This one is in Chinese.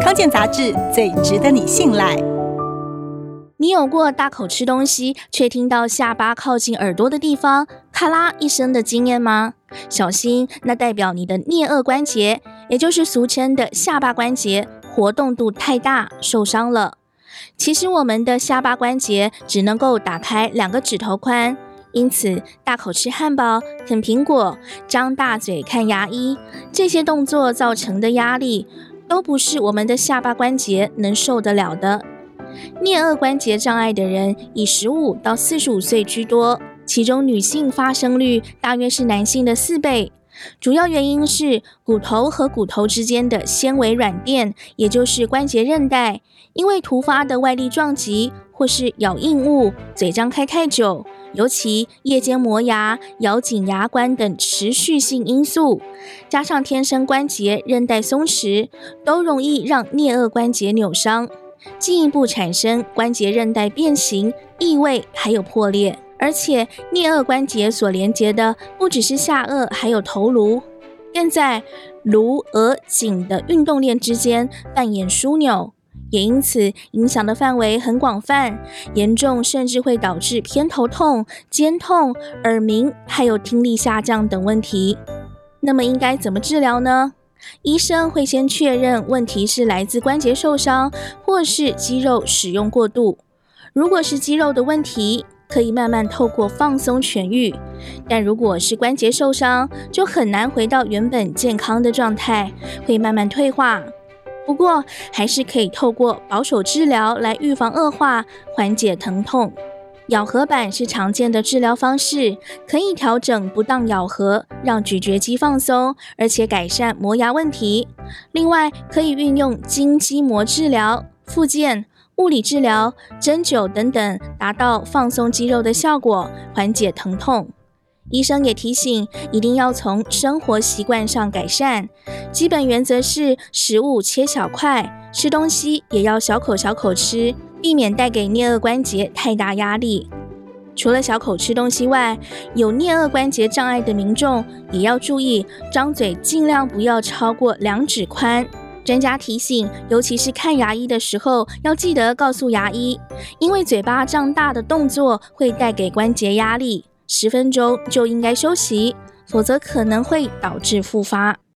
康健杂志最值得你信赖。你有过大口吃东西，却听到下巴靠近耳朵的地方咔啦一声的经验吗？小心，那代表你的颞颌关节，也就是俗称的下巴关节，活动度太大，受伤了。其实我们的下巴关节只能够打开两个指头宽，因此大口吃汉堡、啃苹果、张大嘴看牙医，这些动作造成的压力，都不是我们的下巴关节能受得了的。颞颌关节障碍的人以十五到四十五岁居多，其中女性发生率大约是男性的四倍。主要原因是骨头和骨头之间的纤维软垫，也就是关节韧带，因为突发的外力撞击或是咬硬物、嘴张开太久，尤其夜间磨牙、咬紧牙关等持续性因素，加上天生关节韧带松弛，都容易让颞顎关节扭伤。进一步产生关节韧带变形、异位，还有破裂。而且颞颌关节所连接的不只是下颚，还有头颅，更在颅额颈的运动链之间扮演枢纽，也因此影响的范围很广泛，严重甚至会导致偏头痛、肩痛、耳鸣，还有听力下降等问题。那么应该怎么治疗呢？医生会先确认问题是来自关节受伤，或是肌肉使用过度。如果是肌肉的问题，可以慢慢透过放松痊愈；但如果是关节受伤，就很难回到原本健康的状态，会慢慢退化。不过，还是可以透过保守治疗来预防恶化，缓解疼痛。咬合板是常见的治疗方式，可以调整不当咬合，让咀嚼肌放松，而且改善磨牙问题。另外，可以运用筋肌膜治疗、复健、物理治疗、针灸等等，达到放松肌肉的效果，缓解疼痛。医生也提醒，一定要从生活习惯上改善。基本原则是：食物切小块，吃东西也要小口小口吃。避免带给颞颌关节太大压力。除了小口吃东西外，有颞颌关节障碍的民众也要注意，张嘴尽量不要超过两指宽。专家提醒，尤其是看牙医的时候，要记得告诉牙医，因为嘴巴张大的动作会带给关节压力，十分钟就应该休息，否则可能会导致复发。